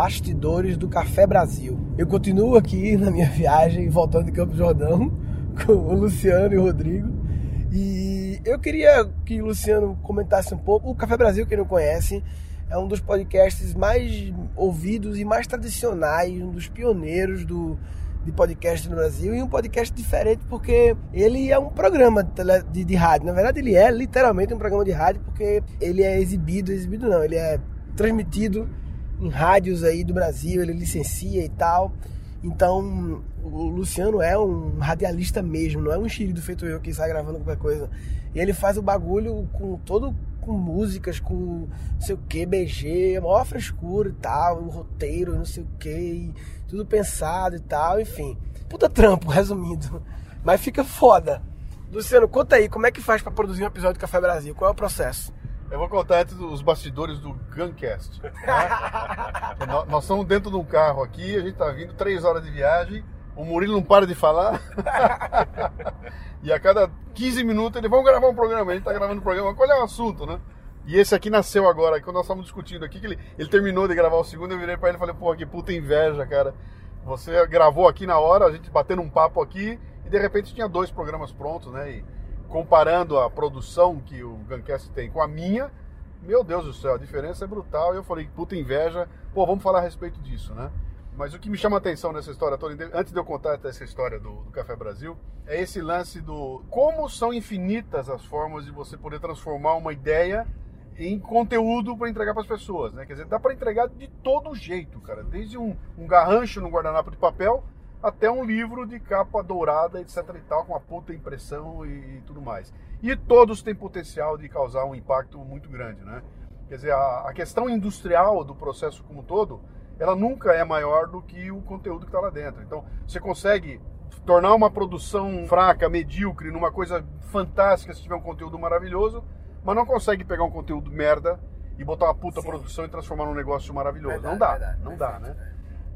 bastidores do Café Brasil. Eu continuo aqui na minha viagem, voltando de Campo Jordão, com o Luciano e o Rodrigo. E eu queria que o Luciano comentasse um pouco. O Café Brasil, quem não conhece, é um dos podcasts mais ouvidos e mais tradicionais, um dos pioneiros do, de podcast no Brasil e um podcast diferente porque ele é um programa de, de, de, rádio. Na verdade, ele é literalmente um programa de rádio porque ele é exibido, exibido não, ele é transmitido em rádios aí do Brasil, ele licencia e tal. Então, o Luciano é um radialista mesmo, não é um xerido feito eu que sai gravando qualquer coisa. E ele faz o bagulho com todo com músicas, com não sei o que, BG, maior frescura e tal, o roteiro, não sei o que, tudo pensado e tal, enfim. Puta trampo, resumindo. Mas fica foda. Luciano, conta aí, como é que faz para produzir um episódio do Café Brasil? Qual é o processo? Eu vou contar os bastidores do Guncast. Né? nós estamos dentro de um carro aqui, a gente está vindo três horas de viagem, o Murilo não para de falar. e a cada 15 minutos ele, vamos gravar um programa, a gente está gravando um programa, qual é o assunto, né? E esse aqui nasceu agora, quando nós estávamos discutindo aqui, que ele, ele terminou de gravar o segundo, eu virei para ele e falei, pô, que puta inveja, cara. Você gravou aqui na hora, a gente batendo um papo aqui, e de repente tinha dois programas prontos, né? E, comparando a produção que o Guncast tem com a minha, meu Deus do céu, a diferença é brutal. E eu falei, puta inveja, pô, vamos falar a respeito disso, né? Mas o que me chama a atenção nessa história toda, antes de eu contar essa história do, do, Café Brasil, é esse lance do como são infinitas as formas de você poder transformar uma ideia em conteúdo para entregar para as pessoas, né? Quer dizer, dá para entregar de todo jeito, cara. Desde um, um garrancho no guardanapo de papel até um livro de capa dourada, etc e tal, com uma puta impressão e, e, tudo mais. E todos têm potencial de causar um impacto muito grande, né? Quer dizer, a, a questão industrial do processo como um todo, ela nunca é maior do que o conteúdo que está lá dentro. Então, você consegue tornar uma produção fraca, medíocre, numa coisa fantástica se tiver um conteúdo maravilhoso, mas não consegue pegar um conteúdo merda e botar uma puta Sim. produção e transformar num negócio maravilhoso. Verdade, não dá, verdade, não dá, né?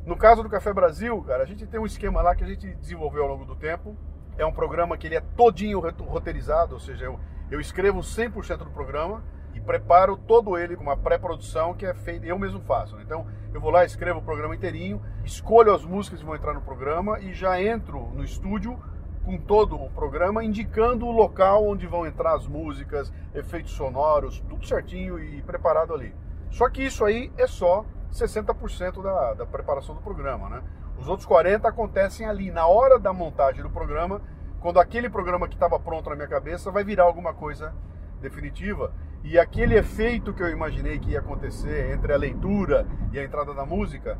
No caso do Café Brasil, cara, a gente tem um esquema lá que a gente desenvolveu ao longo do tempo. É um programa que ele é todinho roteirizado, ou seja, eu, eu escrevo 100% do programa e preparo todo ele com uma pré-produção que é feita, eu mesmo faço. Né? Então, eu vou lá, escrevo o programa inteirinho, escolho as músicas que vão entrar no programa e já entro no estúdio com todo o programa, indicando o local onde vão entrar as músicas, efeitos sonoros, tudo certinho e preparado ali. Só que isso aí é só 60% da, da preparação do programa, né? Os outros 40 acontecem ali, na hora da montagem do programa, quando aquele programa que estava pronto na minha cabeça vai virar alguma coisa definitiva. E aquele efeito que eu imaginei que ia acontecer entre a leitura e a entrada da música,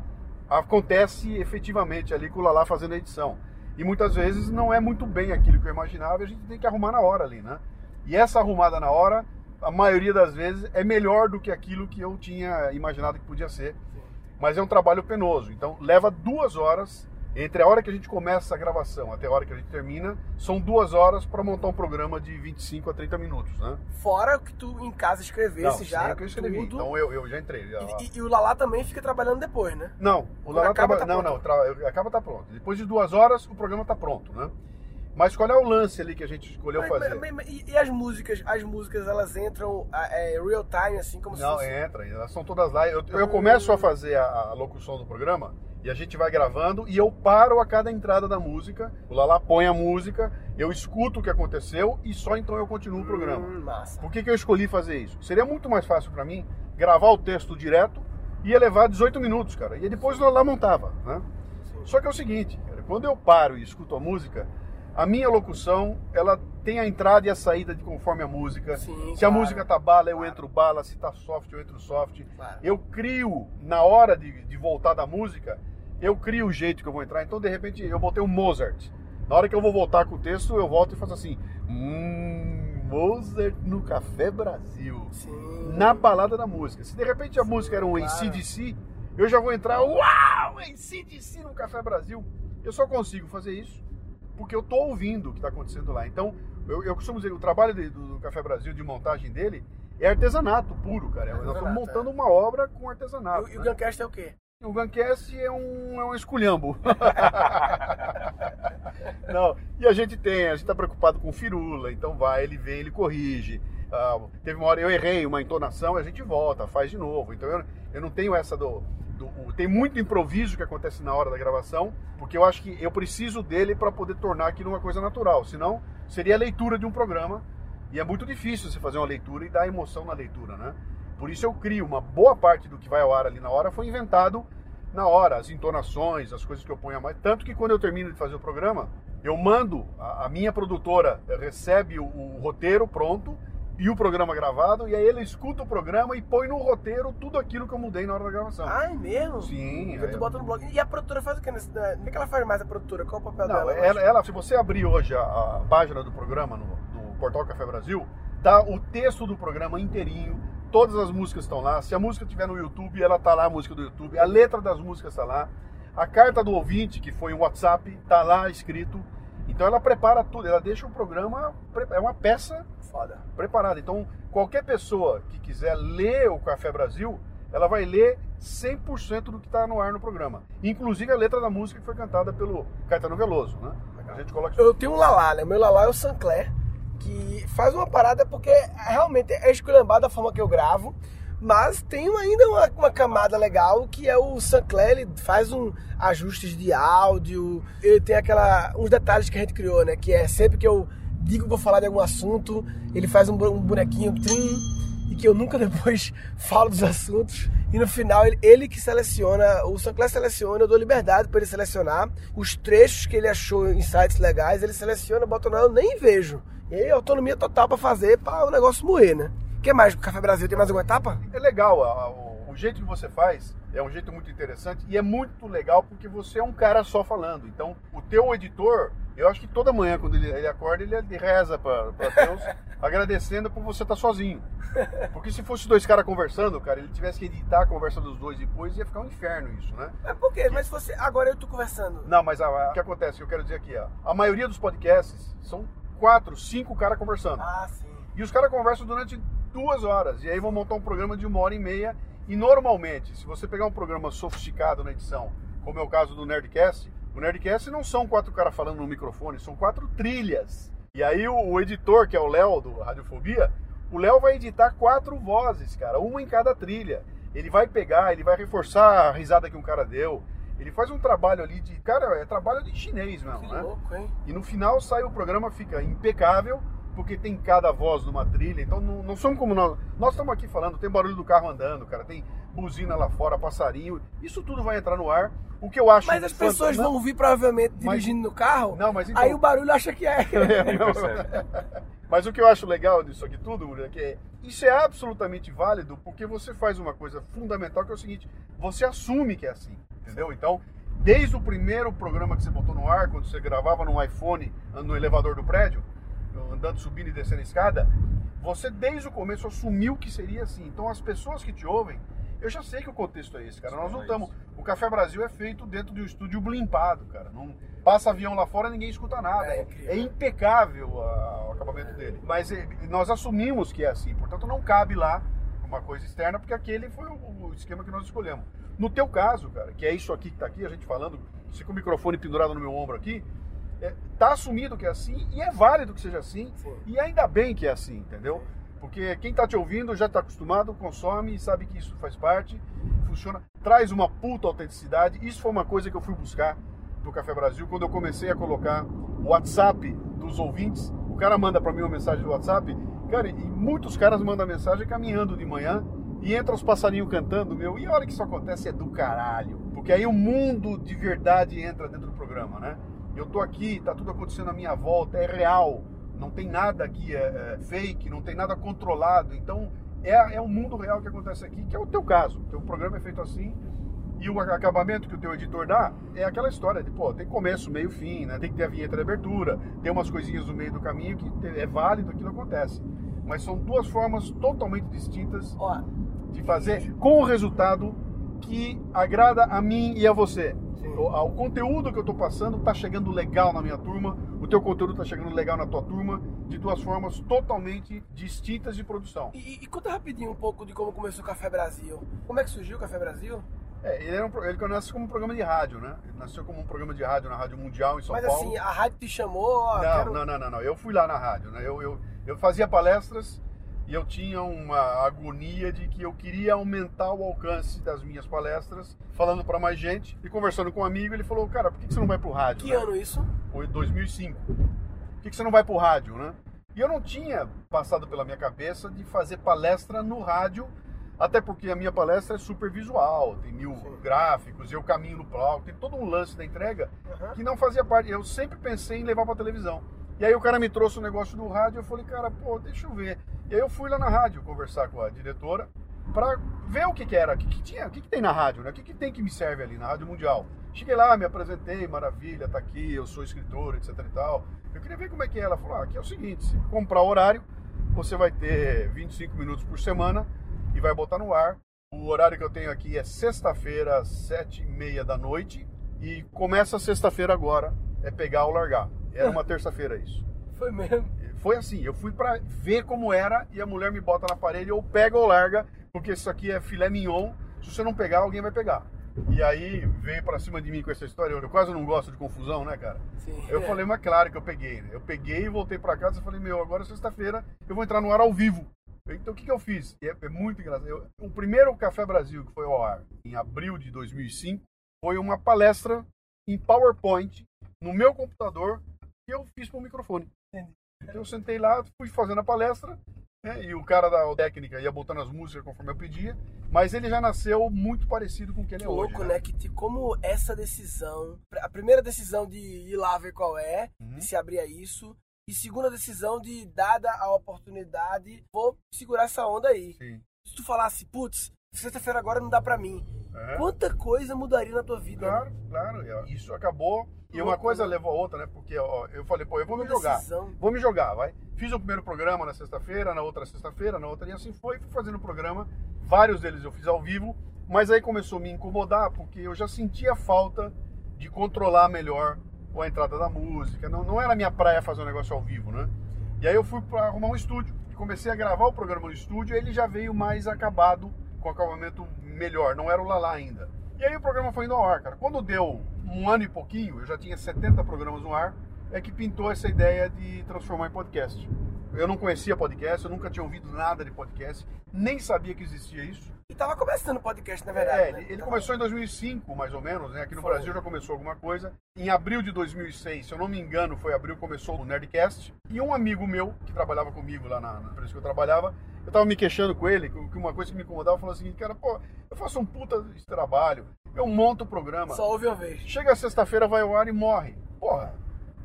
acontece efetivamente ali com o Lala fazendo a edição. E muitas vezes não é muito bem aquilo que eu imaginava, a gente tem que arrumar na hora ali, né? E essa arrumada na hora a maioria das vezes é melhor do que aquilo que eu tinha imaginado que podia ser. Mas é um trabalho penoso. Então leva duas horas entre a hora que a gente começa a gravação até a hora que a gente termina, são duas horas para montar um programa de 25 a 30 minutos, né? Fora que tu em casa escrevesse Não, já. Que eu escrevi. Tudo. Então eu, eu já entrei. Já. E, e, e, o Lala também fica trabalhando depois, né? Não, o Lala acaba traba... tá não, não, tra... acaba tá pronto. Depois de duas horas o programa tá pronto, né? Mas qual é o lance ali que a gente escolheu mas, fazer? Mas, mas, e, as músicas? As músicas elas entram é, real time, assim como Não, se fosse... entra, elas são todas lá. Eu, eu começo a fazer a, a, locução do programa e a gente vai gravando e eu paro a cada entrada da música. O Lala põe a música, eu escuto o que aconteceu e só então eu continuo o programa. Hum, massa. Por que, que eu escolhi fazer isso? Seria muito mais fácil para mim gravar o texto direto ia levar 18 minutos, cara. E depois o Lala montava, né? Só que é o seguinte, cara, quando eu paro e escuto a música, a minha locução, ela tem a entrada e a saída de conforme a música. Sim, se claro, a música tá bala, eu claro. entro bala. Se tá soft, eu entro soft. Claro. Eu crio, na hora de, de voltar da música, eu crio o jeito que eu vou entrar. Então, de repente, eu botei um Mozart. Na hora que eu vou voltar com o texto, eu volto e faço assim. Hum, Mozart no Café Brasil. Sim. Na balada da música. Se de repente a Sim, música era um claro. ACDC, eu já vou entrar. Uau! ACDC no Café Brasil. Eu só consigo fazer isso porque eu estou ouvindo o que está acontecendo lá. Então, eu, eu, costumo dizer, o trabalho de, do Café Brasil, de montagem dele, é artesanato puro, cara. Nós estamos montando é. uma obra com artesanato. E, né? o Guncast é o quê? O Guncast é um, é um esculhambo. Não, e a gente tem, a gente está preocupado com firula, então vai, ele vem, ele corrige. Ah, teve uma hora eu errei uma entonação, a gente volta, faz de novo. Então eu, eu não tenho essa do do, tem muito improviso que acontece na hora da gravação, porque eu acho que eu preciso dele para poder tornar aquilo uma coisa natural. Senão, seria a leitura de um programa. E é muito difícil você fazer uma leitura e dar emoção na leitura, né? Por isso eu crio uma boa parte do que vai ao ar ali na hora foi inventado na hora, as entonações, as coisas que eu ponho a mais. Tanto que quando eu termino de fazer o programa, eu mando, a, a minha produtora recebe o, o, roteiro pronto e o programa gravado, e aí ele escuta o programa e põe no roteiro tudo aquilo que eu mudei na hora da gravação. Ah, é mesmo? Sim. Então tu bota no blog. E a produtora faz o que? O que ela faz mais, a produtora? Qual o papel Não, dela? Ela, ela, se você abrir hoje a, a página do programa no, no Portal Café Brasil, tá o texto do programa inteirinho, todas as músicas estão lá. Se a música estiver no YouTube, ela tá lá, a música do YouTube. A letra das músicas está lá. A carta do ouvinte, que foi um WhatsApp, tá lá escrito. Então ela prepara tudo, ela deixa o programa, é uma peça Foda. preparada. Então qualquer pessoa que quiser ler o Café Brasil, ela vai ler 100% do que está no ar no programa. Inclusive a letra da música que foi cantada pelo Caetano Veloso, né? A gente coloca Eu tenho um lalá, né? Meu lalá é o Sancler, que faz uma parada porque realmente é esculhambado da forma que eu gravo. Mas tem ainda uma, uma, camada legal que é o Sancler, ele faz um ajustes de áudio, ele tem aquela uns detalhes que a gente criou, né? Que é sempre que eu digo que vou falar de algum assunto, ele faz um, um bonequinho trim, e que eu nunca depois falo dos assuntos. E no final ele, ele que seleciona, o Sancler seleciona, eu dou liberdade para ele selecionar os trechos que ele achou em sites legais, ele seleciona, bota no eu nem vejo. E aí autonomia total para fazer, para o negócio moer, né? O que mais? O Café Brasil tem mais alguma etapa? É legal, o, o jeito que você faz é um jeito muito interessante e é muito legal porque você é um cara só falando. Então, o teu editor, eu acho que toda manhã, quando ele, ele acorda, ele reza para Deus, agradecendo por você estar sozinho. Porque se fosse dois caras conversando, cara, ele tivesse que editar a conversa dos dois depois, ia ficar um inferno isso, né? É por quê? Mas você, agora eu tô conversando. Não, mas o que acontece, eu quero dizer aqui, ó, a maioria dos podcasts são quatro, cinco caras conversando. Ah, sim. E os caras conversam durante duas horas. E aí vão montar um programa de uma hora e meia. E normalmente, se você pegar um programa sofisticado na edição, como é o caso do Nerdcast, o Nerdcast não são quatro caras falando no microfone, são quatro trilhas. E aí o, o editor, que é o Léo do Radiofobia, o Léo vai editar quatro vozes, cara, uma em cada trilha. Ele vai pegar, ele vai reforçar a risada que um cara deu. Ele faz um trabalho ali de. Cara, é trabalho de chinês mesmo, Que né? louco, hein? E no final sai o programa, fica impecável, porque tem cada voz numa trilha. Então não, não somos como nós. Nós estamos aqui falando, tem barulho do carro andando, cara, tem buzina lá fora, passarinho. Isso tudo vai entrar no ar. O que eu acho. Mas as fanta- pessoas não- vão ouvir provavelmente Mas- dirigindo no carro, Não, mas então- aí o barulho acha que é. É, não. Mas o que eu acho legal disso aqui tudo, é que isso é absolutamente válido porque você faz uma coisa fundamental que é o seguinte: você assume que é assim, entendeu? Então, desde o primeiro programa que você botou no ar, quando você gravava no iPhone no elevador do prédio, andando, subindo e descendo a escada, você desde o começo assumiu que seria assim. Então, as pessoas que te ouvem, eu já sei que o contexto é esse, cara. Nós não estamos. O Café Brasil é feito dentro de um estúdio blimpado, cara. Não passa avião lá fora ninguém escuta nada. É É, é impecável o acabamento dele. Mas eh, nós assumimos que é assim, portanto não cabe lá uma coisa externa, porque aquele foi o, esquema que nós escolhemos. No teu caso, cara, que é isso aqui que tá aqui, a gente falando, você com o microfone pendurado no meu ombro aqui, é, tá assumido que é assim e é válido que seja assim. Sim. E ainda bem que é assim, entendeu? Porque quem tá te ouvindo já tá acostumado, consome e sabe que isso faz parte, funciona, traz uma puta autenticidade. Isso foi uma coisa que eu fui buscar no Café Brasil quando eu comecei a colocar o WhatsApp dos ouvintes. O cara manda para mim uma mensagem do WhatsApp, cara, e muitos caras mandam mensagem caminhando de manhã e entra os passarinhos cantando, meu. E a hora que isso acontece é do caralho, porque aí o mundo de verdade entra dentro do programa, né? Eu tô aqui, tá tudo acontecendo à minha volta, é real. Não tem nada aqui é, é fake, não tem nada controlado. Então é, é o mundo real que acontece aqui, que é o teu caso. O teu programa é feito assim. E o acabamento que o teu editor dá é aquela história de, pô, tem começo, meio, fim, né? Tem que ter a vinheta de abertura, tem umas coisinhas no meio do caminho que é válido, aquilo acontece. Mas são duas formas totalmente distintas de fazer com o resultado que agrada a mim e a você. O, conteúdo que eu estou passando está chegando legal na minha turma, o teu conteúdo está chegando legal na tua turma, de duas formas totalmente distintas de produção. e, e conta rapidinho um pouco de como começou o Café Brasil. Como é que surgiu o Café Brasil? É, ele, era um, ele nasceu como um programa de rádio, né? Ele nasceu como um programa de rádio na Rádio Mundial em São Mas Paulo. assim, a rádio te chamou, ó, não, quero... não, não, não, não. Eu fui lá na rádio, né? Eu, eu, eu fazia palestras e eu tinha uma agonia de que eu queria aumentar o alcance das minhas palestras, falando para mais gente e conversando com um amigo, ele falou: "Cara, por que você não vai pro rádio?" Que né? ano isso? Foi 2005. Por que você não vai pro rádio, né? E eu não tinha passado pela minha cabeça de fazer palestra no rádio, até porque a minha palestra é super visual, tem mil Sim. gráficos, eu caminho no palco, tem todo um lance da entrega que não fazia parte. Eu sempre pensei em levar para televisão. E aí o cara me trouxe o negócio do rádio, eu falei, cara, pô, deixa eu ver. E aí eu fui lá na rádio conversar com a diretora para ver o que, que era, o que, que tinha, o que, que tem na rádio, né? O que, que tem que me serve ali na Rádio Mundial. Cheguei lá, me apresentei, maravilha, tá aqui, eu sou escritor, etc e tal. Eu queria ver como é que é. Ela falou, ah, aqui é o seguinte, se comprar horário, você vai ter 25 minutos por semana e vai botar no ar. O horário que eu tenho aqui é sexta-feira, sete e meia da noite. E começa sexta-feira agora, é pegar ou largar. Era uma terça-feira isso. Foi mesmo. Foi assim, eu fui pra ver como era e a mulher me bota na parede, ou pega ou larga, porque isso aqui é filé mignon. Se você não pegar, alguém vai pegar. E aí veio pra cima de mim com essa história. Eu quase não gosto de confusão, né, cara? Sim. Eu É. falei, mas claro que eu peguei. né? Eu peguei e voltei pra casa e falei, meu, agora é sexta-feira, eu vou entrar no ar ao vivo. Então o que, que eu fiz? É, é muito engraçado. Eu- o primeiro Café Brasil que foi ao ar em abril de 2005 foi uma palestra em PowerPoint no meu computador que eu fiz para o microfone. Entendi. Então eu sentei lá, fui fazendo a palestra né, e o cara da técnica ia botando as músicas conforme eu pedia, mas ele já nasceu muito parecido com o que ele Que é hoje. louco, né? Que te- como essa decisão, a primeira decisão de ir lá ver qual é, Uhum. de se abrir a isso, e segunda decisão de, dada a oportunidade, vou segurar essa onda aí. Sim. Se tu falasse, putz, sexta-feira agora não dá pra mim, É. quanta coisa mudaria na tua vida? Claro, claro. ó, Isso acabou. E uma coisa né? levou a outra, né? Porque ó, eu falei, pô, eu vou me jogar. Vou me jogar, vai. Fiz o primeiro programa na sexta-feira, na outra sexta-feira, na outra, e assim foi, fui fazendo o programa. Vários deles eu fiz ao vivo, mas aí começou a me incomodar, porque eu já sentia falta de controlar melhor a entrada da música. Não, não era minha praia fazer um negócio ao vivo, né? E aí eu fui para arrumar um estúdio. Comecei a gravar o programa no estúdio, ele já veio mais acabado, com acabamento melhor, não era o Lala ainda. E aí o programa foi indo ao ar, cara. Quando deu um ano e pouquinho, eu já tinha 70 programas no ar, é que pintou essa ideia de transformar em podcast. Eu não conhecia podcast, eu nunca tinha ouvido nada de podcast, nem sabia que existia isso. E tava começando o podcast, na verdade. É, né? ele, ele Tava- começou em 2005, mais ou menos, né? Aqui no Foi. Brasil já começou alguma coisa. Em abril de 2006, se eu não me engano, foi abril, começou o Nerdcast. E um amigo meu, que trabalhava comigo lá na, na empresa que eu trabalhava, eu tava me queixando com ele, que que uma coisa que me incomodava, falou assim, cara, pô, eu faço um puta de trabalho, eu monto o programa, Só ouve uma vez. chega sexta-feira, vai ao ar e morre. Porra,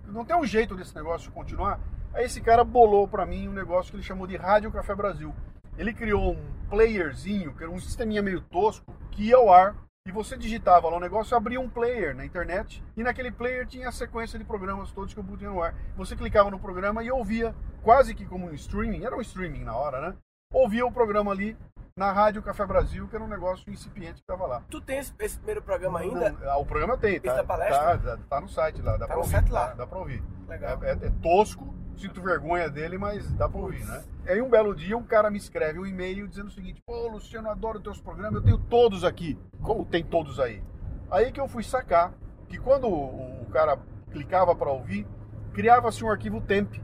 não tem um jeito desse negócio continuar. Aí esse cara bolou pra mim um negócio que ele chamou de Rádio Café Brasil. Ele criou um playerzinho, que era um sisteminha meio tosco, que ia ao ar e você digitava lá o negócio, abria um player na internet e naquele player tinha a sequência de programas todos que eu podia no ar. Você clicava no programa e ouvia, quase que como um streaming, era um streaming na hora, né? Ouvia o programa ali na Rádio Café Brasil, que era um negócio incipiente que tava lá. Tu tem esse, esse primeiro programa ainda? Não, ah, o programa tem, tá? Palestra? Tá, tá, tá no site lá, dá Tá pra no ouvir. site lá. Dá, dá pra ouvir. Legal. É, é- é tosco, sinto vergonha dele, mas dá pra ouvir, né? Aí um belo dia um cara me escreve um e-mail dizendo o seguinte, pô, Luciano, adoro teus programas, eu tenho todos aqui. Como tem todos aí? Aí que eu fui sacar que quando o, cara clicava pra ouvir, criava-se um arquivo temp,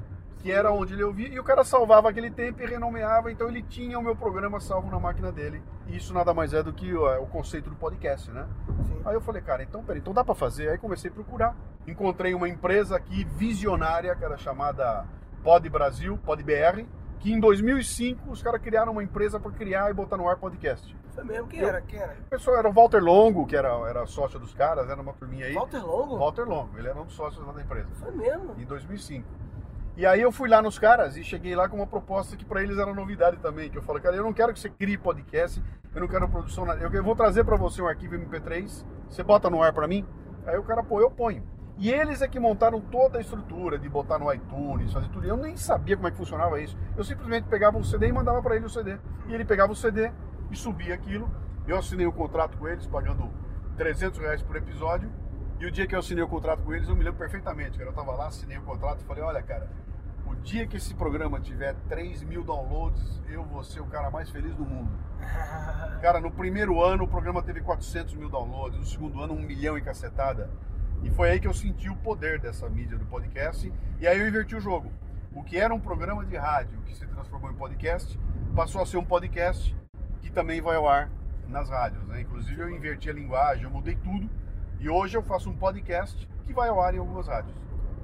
que era onde ele ouvia, e o cara salvava aquele tempo e renomeava, então ele tinha o meu programa salvo na máquina dele. E isso nada mais é do que o, o conceito do podcast, né? Sim. Aí eu falei, cara, então peraí, então dá pra fazer. Aí comecei a procurar. Encontrei uma empresa aqui visionária, que era chamada Pod Brasil, Pod BR, que em 2005 os caras criaram uma empresa para criar e botar no ar podcast. Foi mesmo? Quem Eu- era? Quem era? O pessoal era o Walter Longo, que era, era sócio dos caras, era uma turminha aí. Walter Longo? Walter Longo, ele era um dos sócios lá da empresa, Foi mesmo? em 2005. E aí eu fui lá nos caras e cheguei lá com uma proposta que para eles era novidade também, que eu falei, cara, eu não quero que você crie podcast, eu não quero produção, eu vou trazer para você um arquivo MP3, você bota no ar para mim? Aí o cara, pô, eu ponho. E eles é que montaram toda a estrutura de botar no iTunes, fazer tudo. Eu nem sabia como é que funcionava isso. Eu simplesmente pegava um CD e mandava para ele o CD. E ele pegava o CD e subia aquilo. Eu assinei um contrato com eles, pagando 300 reais por episódio. E o dia que eu assinei o contrato com eles, eu me lembro perfeitamente. cara. Eu tava lá, assinei o contrato e falei, olha, cara, o dia que esse programa tiver 3 mil downloads, eu vou ser o cara mais feliz do mundo. Cara, no primeiro ano o programa teve 400 mil downloads, no segundo ano um milhão e cacetada. E foi aí que eu senti o poder dessa mídia do podcast. E aí eu inverti o jogo. O que era um programa de rádio que se transformou em podcast, passou a ser um podcast que também vai ao ar nas rádios. Né? Inclusive eu inverti a linguagem, eu mudei tudo. E hoje eu faço um podcast que vai ao ar em algumas rádios.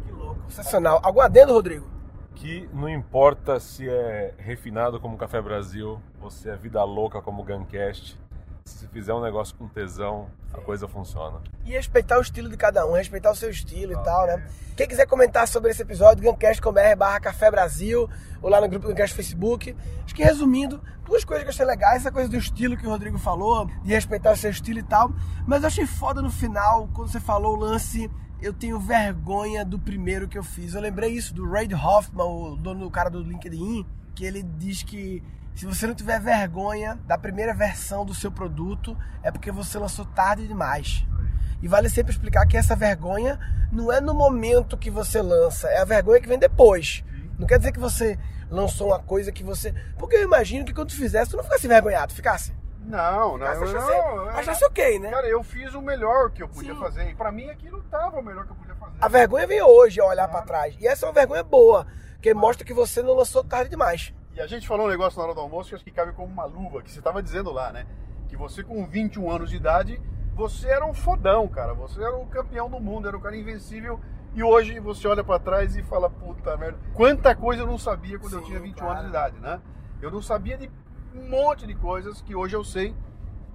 Que louco. Sensacional. Algum adendo, Rodrigo? Que não importa se é refinado como Café Brasil, ou se é vida louca como Guncast, se fizer um negócio com tesão, a coisa funciona. E respeitar o estilo de cada um, respeitar o seu estilo e tal, né? Quem quiser comentar sobre esse episódio, gancast.com.br barra Café Brasil, ou lá no grupo Gancast Facebook. Acho que resumindo, duas coisas que eu achei legais, essa coisa do estilo que o Rodrigo falou, de respeitar o seu estilo e tal, mas eu achei foda no final, quando você falou o lance eu tenho vergonha do primeiro que eu fiz. Eu lembrei isso do Ray Hoffman, o dono do cara do LinkedIn, que ele diz que se você não tiver vergonha da primeira versão do seu produto, é porque você lançou tarde demais. E vale sempre explicar que essa vergonha não é no momento que você lança, é a vergonha que vem depois. Não quer dizer que você lançou uma coisa que você. Porque eu imagino que quando tu fizesse, tu não ficasse envergonhado, ficasse. Não, não, não. achasse, não, achasse ok, né? Cara, eu fiz o melhor que eu podia Sim. fazer. E pra mim aquilo tava o melhor que eu podia fazer. A vergonha vem hoje a olhar pra trás. E essa é uma vergonha boa, que mostra que você não lançou tarde demais. E a gente falou um negócio na hora do almoço que acho que cabe como uma luva, que você tava dizendo lá, né? Que você com 21 anos de idade, você era um fodão, cara. Você era o campeão do mundo, era o cara invencível. E hoje você olha pra trás e fala, puta merda, quanta coisa eu não sabia quando eu Sim, tinha 21 claro. anos de idade, né? Eu não sabia de um monte de coisas que hoje eu sei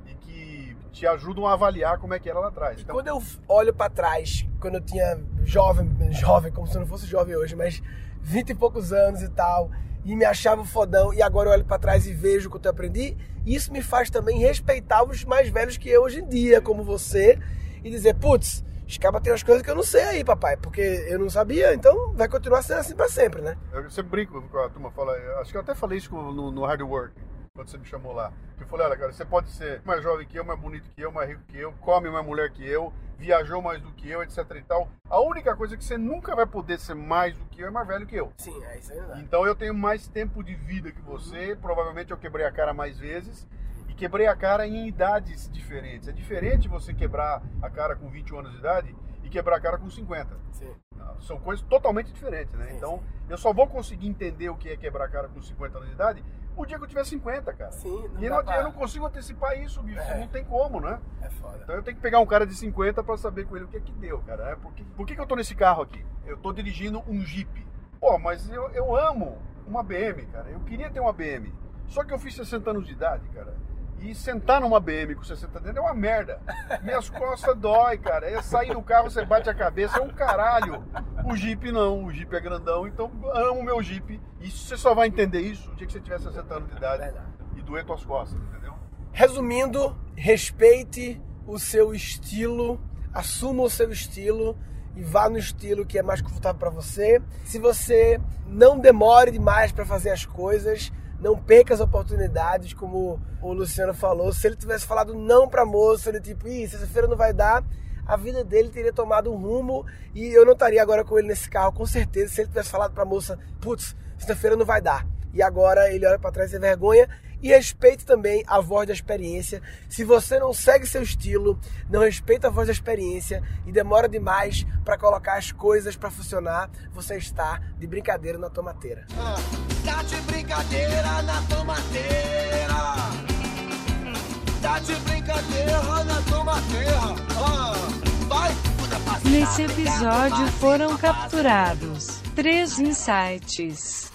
e que te ajudam a avaliar como é que era lá atrás. Então, quando eu olho pra trás, quando eu tinha jovem, jovem, como se eu não fosse jovem hoje, mas 20 e poucos anos e tal, e me achava fodão, e agora eu olho pra trás e vejo o que eu aprendi, isso me faz também respeitar os mais velhos que eu hoje em dia, como você, e dizer, putz, os cabas tem umas coisas que eu não sei aí, papai, porque eu não sabia, então vai continuar sendo assim pra sempre, né? Eu sempre brinco com a turma, fala, acho que eu até falei isso no, no Hard Work, quando você me chamou lá. Que eu falei, olha, cara, você pode ser mais jovem que eu, mais bonito que eu, mais rico que eu, come mais mulher que eu, viajou mais do que eu, etc e tal. A única coisa que você nunca vai poder ser mais do que eu é mais velho que eu. Sim, é isso aí dá. Então eu tenho mais tempo de vida que você, provavelmente eu quebrei a cara mais vezes. E quebrei a cara em idades diferentes. É diferente você quebrar a cara com 21 anos de idade e quebrar a cara com 50. Sim. São coisas totalmente diferentes, né? Sim, Então, eu só vou conseguir entender o que é quebrar a cara com 50 anos de idade o dia que eu tiver 50, cara. Sim, não e não, pra- eu não consigo antecipar isso, bicho. É. Não tem como, né? É foda. Então eu tenho que pegar um cara de 50 pra saber com ele o que é que deu, cara. É, Por, que, por que, que eu tô nesse carro aqui? Eu tô dirigindo um Jeep. Pô, mas eu, eu amo uma BM, cara. Eu queria ter uma BM. Só que eu fiz 60 anos de idade, cara. E sentar numa BM com 60 anos é uma merda. Minhas costas dói, cara. É sair do carro, você bate a cabeça, é um caralho. O Jeep não, o Jeep é grandão, então amo o meu Jeep. E você só vai entender isso o dia que você tiver 60 anos de idade Verdade. e doer tuas costas, entendeu? Resumindo, respeite o seu estilo, assuma o seu estilo e vá no estilo que é mais confortável para você. Se você não demore demais para fazer as coisas, não perca as oportunidades, como o Luciano falou. Se ele tivesse falado não para moça, ele tipo, ih, sexta-feira não vai dar, a vida dele teria tomado um rumo e eu não estaria agora com ele nesse carro, com certeza, se ele tivesse falado para moça, putz, sexta-feira não vai dar. E agora ele olha para trás tem vergonha. E respeite também a voz da experiência. Se você não segue seu estilo, não respeita a voz da experiência e demora demais para colocar as coisas para funcionar, você está de brincadeira na tomateira. Tá de brincadeira na tomateira. Tá de brincadeira na tomateira. Ah, vai, passada. Nesse episódio foram capturados três insights.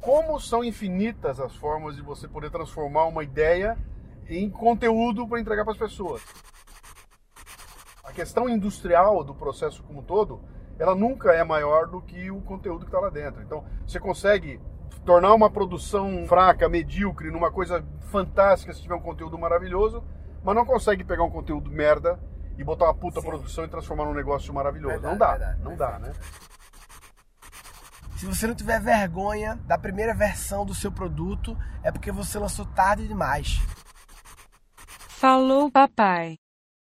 como são infinitas as formas de você poder transformar uma ideia em conteúdo para entregar para as pessoas. A questão industrial do processo como um todo, ela nunca é maior do que o conteúdo que está lá dentro. Então, você consegue tornar uma produção fraca, medíocre, numa coisa fantástica se tiver um conteúdo maravilhoso, mas não consegue pegar um conteúdo merda e botar uma puta Sim. produção e transformar num negócio maravilhoso. Verdade, não dá, verdade, não dá, né? Se você não tiver vergonha da primeira versão do seu produto, é porque você lançou tarde demais. Falou, papai.